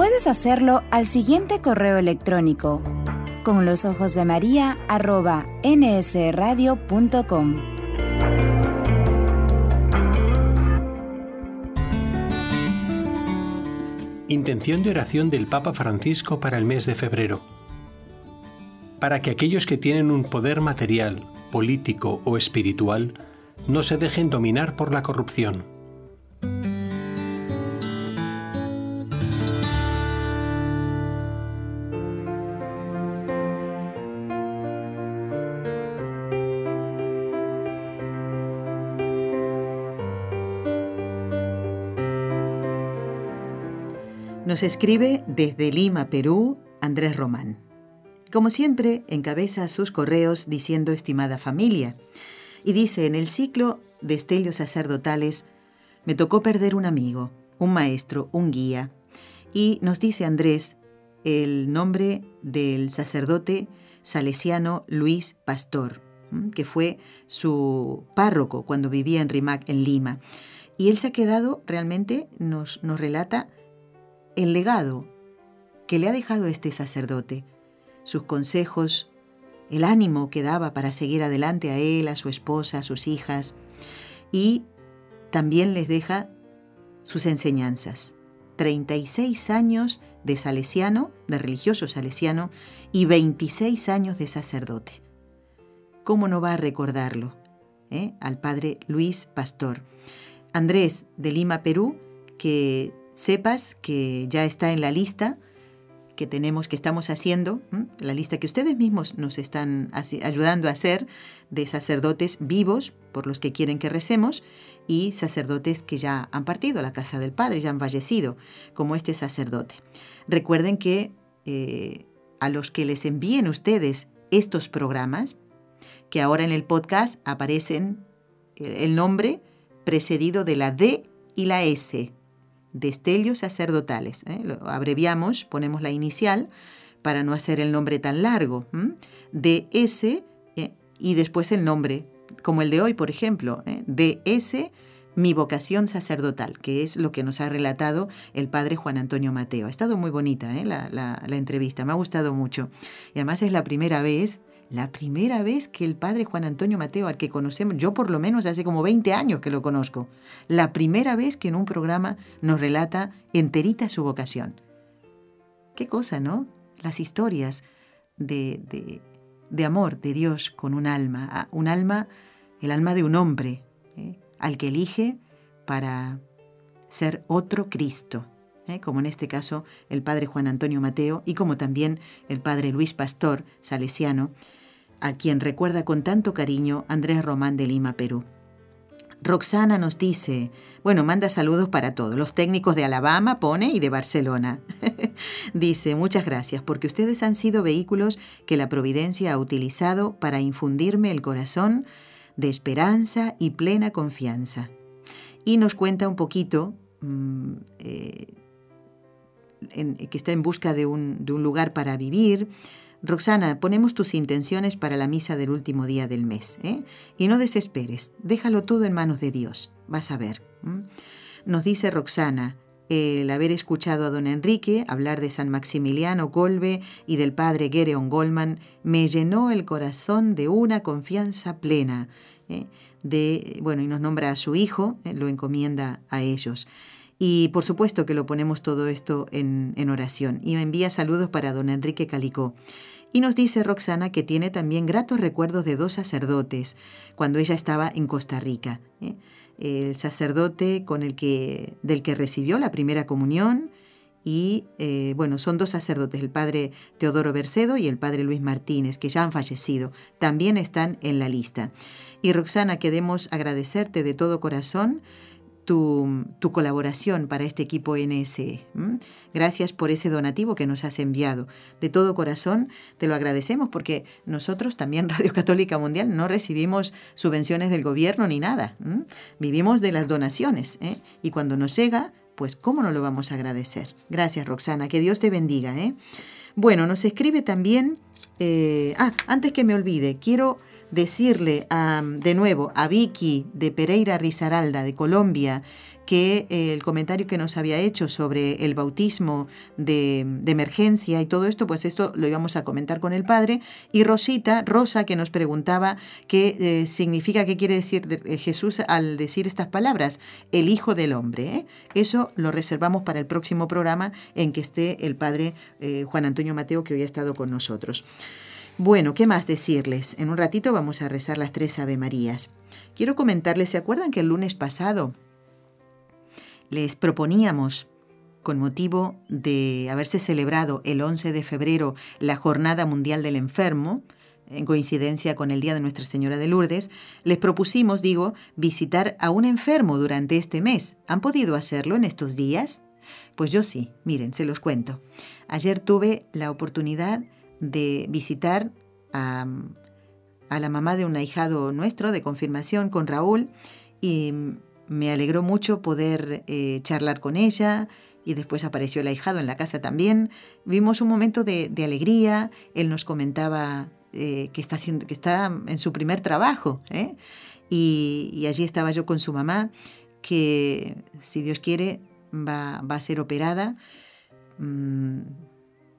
Puedes hacerlo al siguiente correo electrónico con los ojos de María arroba nsradio.com. Intención de oración del Papa Francisco para el mes de febrero. Para que aquellos que tienen un poder material, político o espiritual no se dejen dominar por la corrupción Nos escribe desde Lima, Perú, Andrés Román. Como siempre, encabeza sus correos diciendo estimada familia. Y dice, en el ciclo de estelios sacerdotales, me tocó perder un amigo, un maestro, un guía. Y nos dice Andrés el nombre del sacerdote salesiano Luis Pastor, que fue su párroco cuando vivía en Rimac, en Lima. Y él se ha quedado, realmente nos, nos relata, el legado que le ha dejado este sacerdote, sus consejos, el ánimo que daba para seguir adelante a él, a su esposa, a sus hijas, y también les deja sus enseñanzas. 36 años de salesiano, de religioso salesiano, y 26 años de sacerdote. ¿Cómo no va a recordarlo? Eh? Al padre Luis Pastor. Andrés de Lima, Perú, que sepas que ya está en la lista que tenemos, que estamos haciendo, la lista que ustedes mismos nos están ayudando a hacer de sacerdotes vivos por los que quieren que recemos y sacerdotes que ya han partido a la casa del Padre, ya han fallecido, como este sacerdote. Recuerden que eh, a los que les envíen ustedes estos programas, que ahora en el podcast aparecen el nombre precedido de la D y la S, Destelios sacerdotales. ¿eh? Lo abreviamos, ponemos la inicial para no hacer el nombre tan largo. DS eh, y después el nombre, como el de hoy, por ejemplo. ¿eh? DS, mi vocación sacerdotal, que es lo que nos ha relatado el padre Juan Antonio Mateo. Ha estado muy bonita ¿eh? la, la entrevista, me ha gustado mucho. Y además es la primera vez la primera vez que el padre Juan Antonio Mateo, al que conocemos, yo por lo menos hace como 20 años que lo conozco, la primera vez que en un programa nos relata enterita su vocación. Qué cosa, ¿no? Las historias de, de, amor de Dios con un alma, un alma, el alma de un hombre, ¿eh? al que elige para ser otro Cristo. ¿eh? como en este caso el padre Juan Antonio Mateo y como también el padre Luis Pastor, salesiano, a quien recuerda con tanto cariño Andrés Román de Lima, Perú. Roxana nos dice, bueno, manda saludos para todos, los técnicos de Alabama, pone, y de Barcelona. [LAUGHS] dice, muchas gracias, porque ustedes han sido vehículos que la Providencia ha utilizado para infundirme el corazón de esperanza y plena confianza. Y nos cuenta un poquito mm, eh, que está en busca de un, de un lugar para vivir, Roxana, ponemos tus intenciones para la misa del último día del mes. ¿eh? Y no desesperes, déjalo todo en manos de Dios. Vas a ver. Nos dice Roxana, el haber escuchado a don Enrique hablar de San Maximiliano Golbe y del padre Gereon Goldman me llenó el corazón de una confianza plena. ¿eh? De, bueno, y nos nombra a su hijo, ¿eh? lo encomienda a ellos. Y por supuesto que lo ponemos todo esto en, oración. Y me envía saludos para don Enrique Calicó. Y nos dice Roxana que tiene también gratos recuerdos de dos sacerdotes cuando ella estaba en Costa Rica. ¿eh? El sacerdote con el que, del que recibió la primera comunión y, eh, bueno, son dos sacerdotes, el padre Teodoro Bercedo y el padre Luis Martínez, que ya han fallecido. También están en la lista. Y Roxana, queremos agradecerte de todo corazón tu, colaboración para este equipo NSE. Gracias por ese donativo que nos has enviado. De todo corazón te lo agradecemos porque nosotros también, [LAUGHS] Radio Católica Mundial, no recibimos subvenciones del gobierno ni nada. Vivimos de las donaciones ¿eh? y cuando nos llega, pues ¿cómo no lo vamos a agradecer? Gracias Roxana, que Dios te bendiga. ¿eh? Bueno, nos escribe también... Eh, ah, antes que me olvide, quiero decirle de nuevo a Vicky de Pereira Rizaralda de Colombia que eh, el comentario que nos había hecho sobre el bautismo de, emergencia y todo esto, pues esto lo íbamos a comentar con el padre. Y Rosita, Rosa, que nos preguntaba qué eh, significa, qué quiere decir eh, Jesús al decir estas palabras, el Hijo del Hombre. Eso lo reservamos para el próximo programa en que esté el padre Juan Antonio Mateo, que hoy ha estado con nosotros. Bueno, ¿qué más decirles? En un ratito vamos a rezar las tres Ave Marías. Quiero comentarles, ¿se acuerdan que el lunes pasado les proponíamos, con motivo de haberse celebrado el 11 de febrero la Jornada Mundial del Enfermo, en coincidencia con el Día de Nuestra Señora de Lourdes, les propusimos, digo, visitar a un enfermo durante este mes. ¿Han podido hacerlo en estos días? Pues yo sí, miren, se los cuento. Ayer tuve la oportunidad de visitar a, la mamá de un ahijado nuestro de confirmación con Raúl y me alegró mucho poder eh, charlar con ella y después apareció el ahijado en la casa también. Vimos un momento de, alegría, él nos comentaba eh, que, está haciendo, que está en su primer trabajo ¿eh? y, allí estaba yo con su mamá que si Dios quiere va, va a ser operada, mm,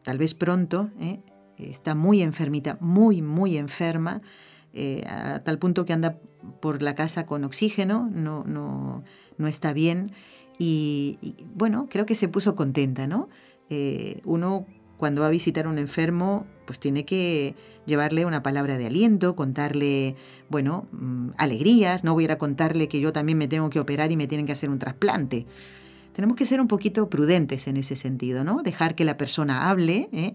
tal vez pronto, está muy enfermita, muy, muy enferma. a tal punto que anda por la casa con oxígeno, no, no, no está bien. Y, bueno, creo que se puso contenta, ¿no? Eh, uno cuando va a visitar a un enfermo, pues tiene que llevarle una palabra de aliento, contarle, bueno, mm, alegrías, no voy a ir a contarle que yo también me tengo que operar y me tienen que hacer un trasplante tenemos que ser un poquito prudentes en ese sentido, ¿no? Dejar que la persona hable ¿eh?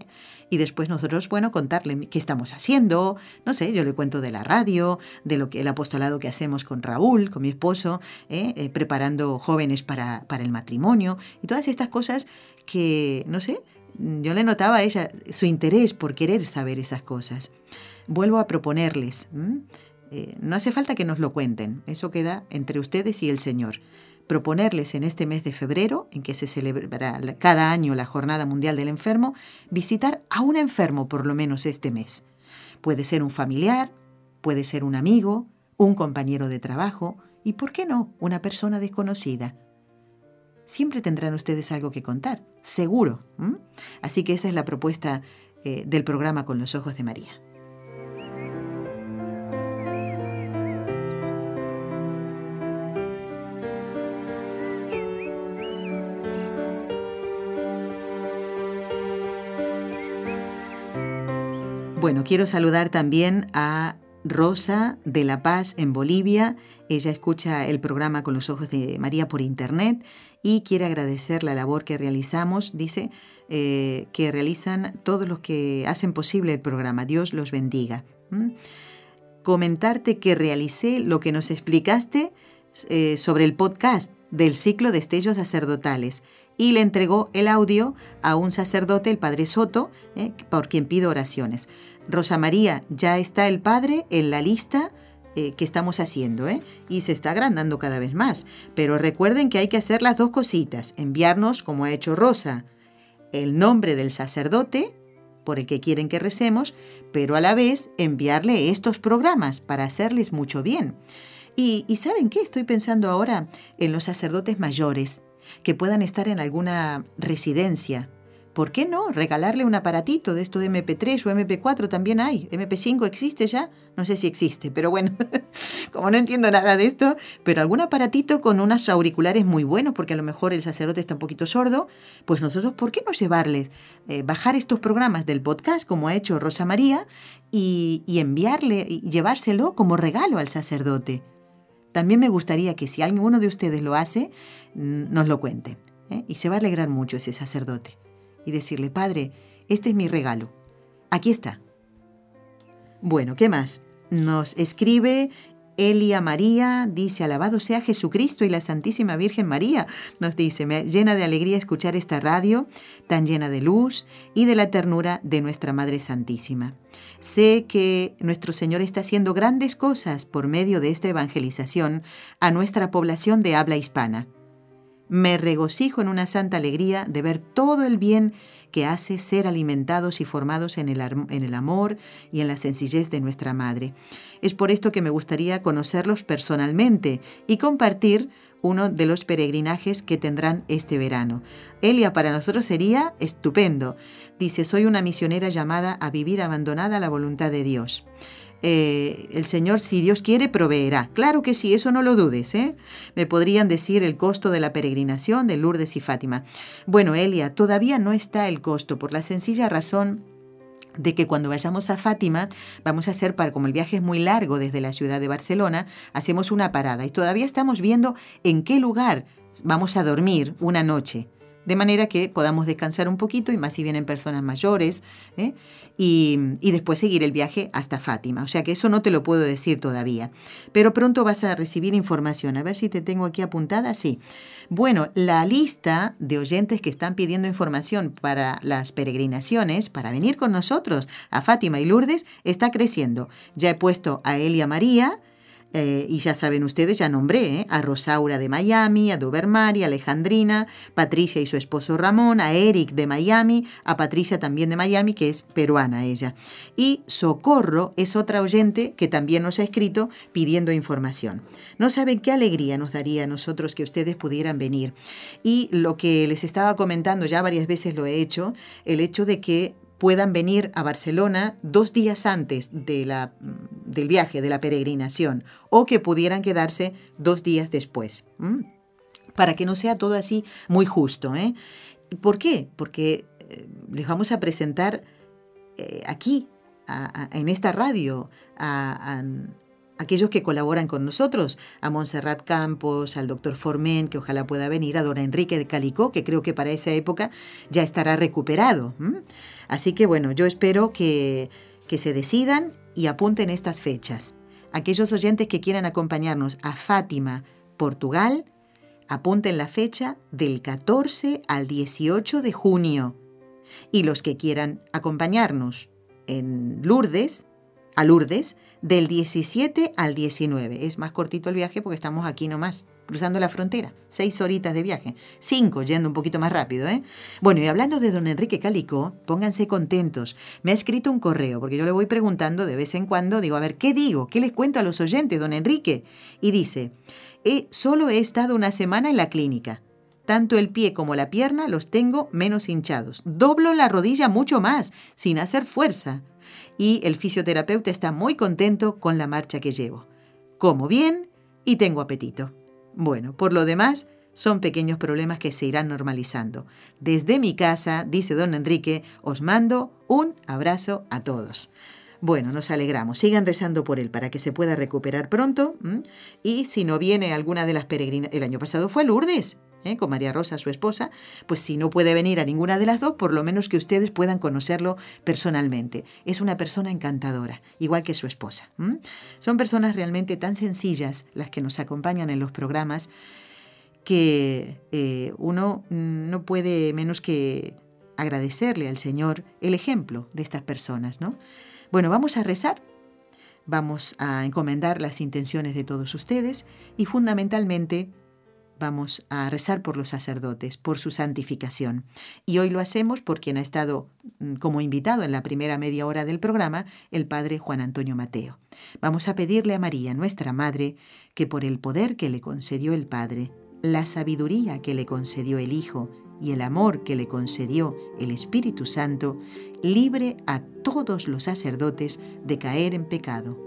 y después nosotros, bueno, contarle qué estamos haciendo, no sé, yo le cuento de la radio, de lo que el apostolado que hacemos con Raúl, con mi esposo, ¿eh? Eh, preparando jóvenes para, para el matrimonio y todas estas cosas que, no sé, yo le notaba a ella su interés por querer saber esas cosas. Vuelvo a proponerles, no hace falta que nos lo cuenten, eso queda entre ustedes y el Señor proponerles en este mes de febrero, en que se celebrará cada año la Jornada Mundial del Enfermo, visitar a un enfermo por lo menos este mes. Puede ser un familiar, puede ser un amigo, un compañero de trabajo y, ¿por qué no?, una persona desconocida. Siempre tendrán ustedes algo que contar, seguro. Así que esa es la propuesta eh, del programa Con los Ojos de María. Bueno, quiero saludar también a Rosa de La Paz en Bolivia. Ella escucha el programa con los ojos de María por internet y quiere agradecer la labor que realizamos. Dice eh, que realizan todos los que hacen posible el programa. Dios los bendiga. Comentarte que realicé lo que nos explicaste eh, sobre el podcast del ciclo de estellos sacerdotales y le entregó el audio a un sacerdote, el padre Soto, eh, por quien pido oraciones. Rosa María, ya está el Padre en la lista eh, que estamos haciendo, ¿eh? Y se está agrandando cada vez más. Pero recuerden que hay que hacer las dos cositas. Enviarnos, como ha hecho Rosa, el nombre del sacerdote por el que quieren que recemos, pero a la vez enviarle estos programas para hacerles mucho bien. Y, y ¿saben qué? Estoy pensando ahora en los sacerdotes mayores que puedan estar en alguna residencia ¿por qué no? Regalarle un aparatito de esto de MP3 o MP4 también hay. ¿MP5 existe ya? No sé si existe, pero bueno, [LAUGHS] como no entiendo nada de esto, pero algún aparatito con unos auriculares muy buenos, porque a lo mejor el sacerdote está un poquito sordo, pues nosotros, ¿por qué no llevarles, eh, bajar estos programas del podcast, como ha hecho Rosa María, y, enviarle, y llevárselo como regalo al sacerdote? También me gustaría que si alguno de ustedes lo hace, nos lo cuenten. ¿eh? Y se va a alegrar mucho ese sacerdote y decirle, Padre, este es mi regalo. Aquí está. Bueno, ¿qué más? Nos escribe Elia María, dice, alabado sea Jesucristo y la Santísima Virgen María. Nos dice, me llena de alegría escuchar esta radio tan llena de luz y de la ternura de nuestra Madre Santísima. Sé que nuestro Señor está haciendo grandes cosas por medio de esta evangelización a nuestra población de habla hispana. Me regocijo en una santa alegría de ver todo el bien que hace ser alimentados y formados en el, amor y en la sencillez de nuestra Madre. Es por esto que me gustaría conocerlos personalmente y compartir uno de los peregrinajes que tendrán este verano. Elia para nosotros sería estupendo. Dice, soy una misionera llamada a vivir abandonada a la voluntad de Dios. Eh, el Señor, si Dios quiere, proveerá. Claro que sí, eso no lo dudes. ¿eh? Me podrían decir el costo de la peregrinación de Lourdes y Fátima. Bueno, Elia, todavía no está el costo por la sencilla razón de que cuando vayamos a Fátima vamos a hacer, para, como el viaje es muy largo desde la ciudad de Barcelona, hacemos una parada y todavía estamos viendo en qué lugar vamos a dormir una noche de manera que podamos descansar un poquito y más si vienen personas mayores, ¿eh? y, y, después seguir el viaje hasta Fátima. O sea que eso no te lo puedo decir todavía, pero pronto vas a recibir información. A ver si te tengo aquí apuntada, sí. Bueno, la lista de oyentes que están pidiendo información para las peregrinaciones, para venir con nosotros a Fátima y Lourdes, está creciendo. Ya he puesto a Elia María, eh, y ya saben ustedes, ya nombré ¿eh? a Rosaura de Miami, a Duvermari, a Alejandrina, Patricia y su esposo Ramón, a Eric de Miami, a Patricia también de Miami, que es peruana ella. Y Socorro es otra oyente que también nos ha escrito pidiendo información. No saben qué alegría nos daría a nosotros que ustedes pudieran venir. Y lo que les estaba comentando, ya varias veces lo he hecho, el hecho de que puedan venir a Barcelona dos días antes de la, del viaje, de la peregrinación, o que pudieran quedarse dos días después, para que no sea todo así muy justo. ¿eh? ¿Por qué? Porque eh, les vamos a presentar eh, aquí, en esta radio, a aquellos que colaboran con nosotros, a Montserrat Campos, al doctor Formen, que ojalá pueda venir, a don Enrique de Calicó, que creo que para esa época ya estará recuperado. Así que bueno, yo espero que, que se decidan y apunten estas fechas. Aquellos oyentes que quieran acompañarnos a Fátima, Portugal, apunten la fecha del 14 al 18 de junio. Y los que quieran acompañarnos en Lourdes, a Lourdes, del 17 al 19. Es más cortito el viaje porque estamos aquí nomás, cruzando la frontera. Seis horitas de viaje. Cinco, yendo un poquito más rápido, ¿eh? Bueno, y hablando de don Enrique Calicó, pónganse contentos. Me ha escrito un correo, porque yo le voy preguntando de vez en cuando, digo, a ver, ¿qué digo? ¿Qué les cuento a los oyentes, don Enrique? Y dice, he, solo he estado una semana en la clínica. Tanto el pie como la pierna los tengo menos hinchados. Doblo la rodilla mucho más, sin hacer fuerza y el fisioterapeuta está muy contento con la marcha que llevo. Como bien y tengo apetito. Bueno, por lo demás, son pequeños problemas que se irán normalizando. Desde mi casa, dice don Enrique, os mando un abrazo a todos. Bueno, nos alegramos. Sigan rezando por él para que se pueda recuperar pronto. Y si no viene alguna de las peregrinas, el año pasado fue Lourdes. ¿Eh? con María Rosa, su esposa, pues si no puede venir a ninguna de las dos, por lo menos que ustedes puedan conocerlo personalmente. Es una persona encantadora, igual que su esposa. Son personas realmente tan sencillas las que nos acompañan en los programas que eh, uno no puede menos que agradecerle al Señor el ejemplo de estas personas, ¿no? Bueno, vamos a rezar vamos a encomendar las intenciones de todos ustedes y fundamentalmente vamos a rezar por los sacerdotes, por su santificación. Y hoy lo hacemos por quien ha estado mm, como invitado en la primera media hora del programa, el padre Juan Antonio Mateo. Vamos a pedirle a María, nuestra Madre, que por el poder que le concedió el Padre, la sabiduría que le concedió el Hijo y el amor que le concedió el Espíritu Santo, libre a todos los sacerdotes de caer en pecado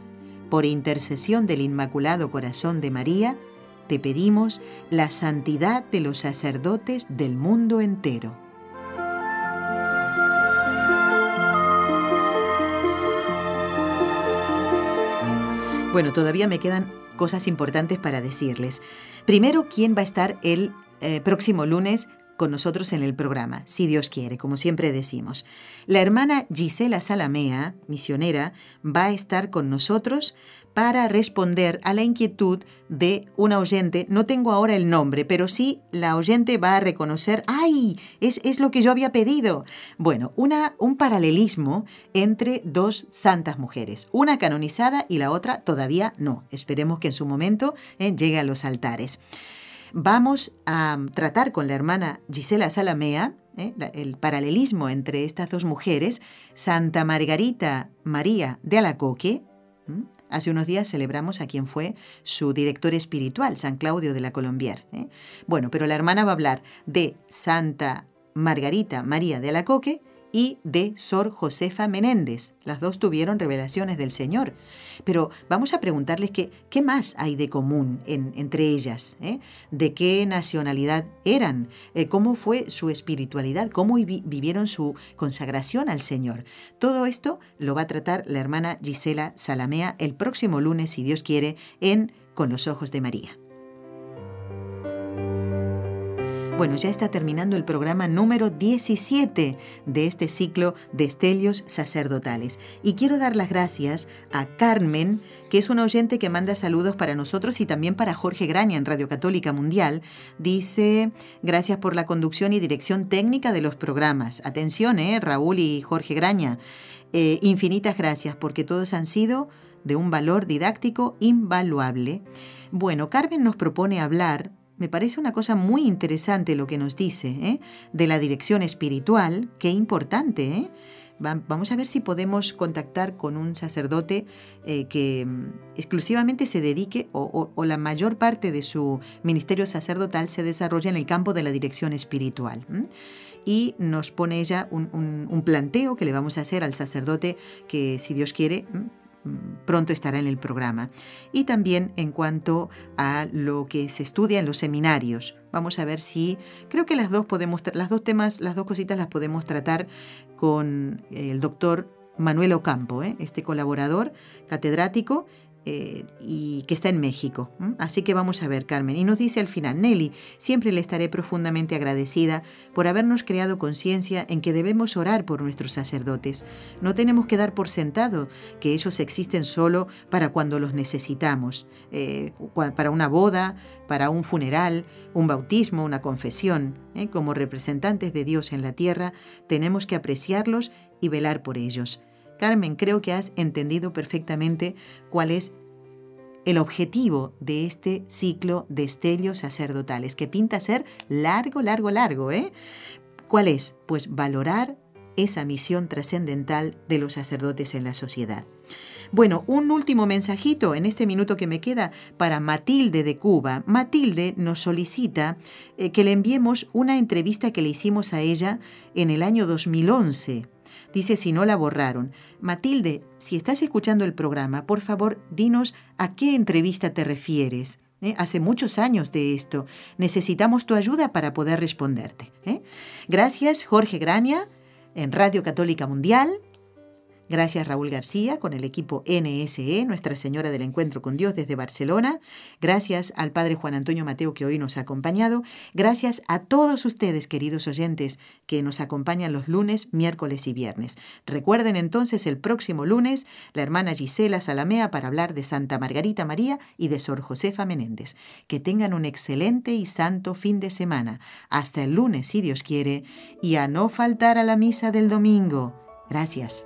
por intercesión del Inmaculado Corazón de María, te pedimos la santidad de los sacerdotes del mundo entero. Bueno, todavía me quedan cosas importantes para decirles. Primero, ¿quién va a estar el eh, próximo lunes con nosotros en el programa, si Dios quiere, como siempre decimos. La hermana Gisela Salamea, misionera, va a estar con nosotros para responder a la inquietud de una oyente. No tengo ahora el nombre, pero sí la oyente va a reconocer, ¡ay! Es, es lo que yo había pedido. Bueno, una, un paralelismo entre dos santas mujeres, una canonizada y la otra todavía no. Esperemos que en su momento eh, llegue a los altares. Vamos a tratar con la hermana Gisela Salamea ¿eh? el paralelismo entre estas dos mujeres, Santa Margarita María de Alacoque. Hace unos días celebramos a quien fue su director espiritual, San Claudio de la Colombier. ¿eh? Bueno, pero la hermana va a hablar de Santa Margarita María de Alacoque y de Sor Josefa Menéndez. Las dos tuvieron revelaciones del Señor. Pero vamos a preguntarles qué, más hay de común entre ellas, ¿eh? de qué nacionalidad eran, eh, cómo fue su espiritualidad, cómo vivieron su consagración al Señor. Todo esto lo va a tratar la hermana Gisela Salamea el próximo lunes, si Dios quiere, en Con los Ojos de María. Bueno, ya está terminando el programa número 17 de este ciclo de estelios sacerdotales. Y quiero dar las gracias a Carmen, que es una oyente que manda saludos para nosotros y también para Jorge Graña en Radio Católica Mundial. Dice, gracias por la conducción y dirección técnica de los programas. Atención, ¿eh? Raúl y Jorge Graña. Eh, infinitas gracias porque todos han sido de un valor didáctico invaluable. Bueno, Carmen nos propone hablar me parece una cosa muy interesante lo que nos dice ¿eh? de la dirección espiritual, qué importante. ¿eh? Vamos a ver si podemos contactar con un sacerdote eh, que mm, exclusivamente se dedique o, la mayor parte de su ministerio sacerdotal se desarrolla en el campo de la dirección espiritual. Y nos pone ella un, planteo que le vamos a hacer al sacerdote que, si Dios quiere, pronto estará en el programa. Y también en cuanto a lo que se estudia en los seminarios. Vamos a ver si creo que las dos podemos las dos temas, las dos cositas las podemos tratar con el doctor Manuel Ocampo, ¿eh? este colaborador catedrático eh, y que está en México. Así que vamos a ver, Carmen. Y nos dice al final, Nelly, siempre le estaré profundamente agradecida por habernos creado conciencia en que debemos orar por nuestros sacerdotes. No tenemos que dar por sentado que ellos existen solo para cuando los necesitamos, eh, para una boda, para un funeral, un bautismo, una confesión. ¿eh? Como representantes de Dios en la tierra, tenemos que apreciarlos y velar por ellos. Carmen, creo que has entendido perfectamente cuál es el objetivo de este ciclo de estellos sacerdotales, que pinta ser largo, largo, largo. ¿eh? ¿Cuál es? Pues valorar esa misión trascendental de los sacerdotes en la sociedad. Bueno, un último mensajito en este minuto que me queda para Matilde de Cuba. Matilde nos solicita eh, que le enviemos una entrevista que le hicimos a ella en el año 2011 Dice si no la borraron. Matilde, si estás escuchando el programa, por favor, dinos a qué entrevista te refieres. ¿eh? Hace muchos años de esto. Necesitamos tu ayuda para poder responderte. ¿eh? Gracias, Jorge Grania, en Radio Católica Mundial. Gracias Raúl García con el equipo NSE, Nuestra Señora del Encuentro con Dios desde Barcelona. Gracias al Padre Juan Antonio Mateo que hoy nos ha acompañado. Gracias a todos ustedes, queridos oyentes, que nos acompañan los lunes, miércoles y viernes. Recuerden entonces el próximo lunes la hermana Gisela Salamea para hablar de Santa Margarita María y de Sor Josefa Menéndez. Que tengan un excelente y santo fin de semana. Hasta el lunes, si Dios quiere, y a no faltar a la misa del domingo. Gracias.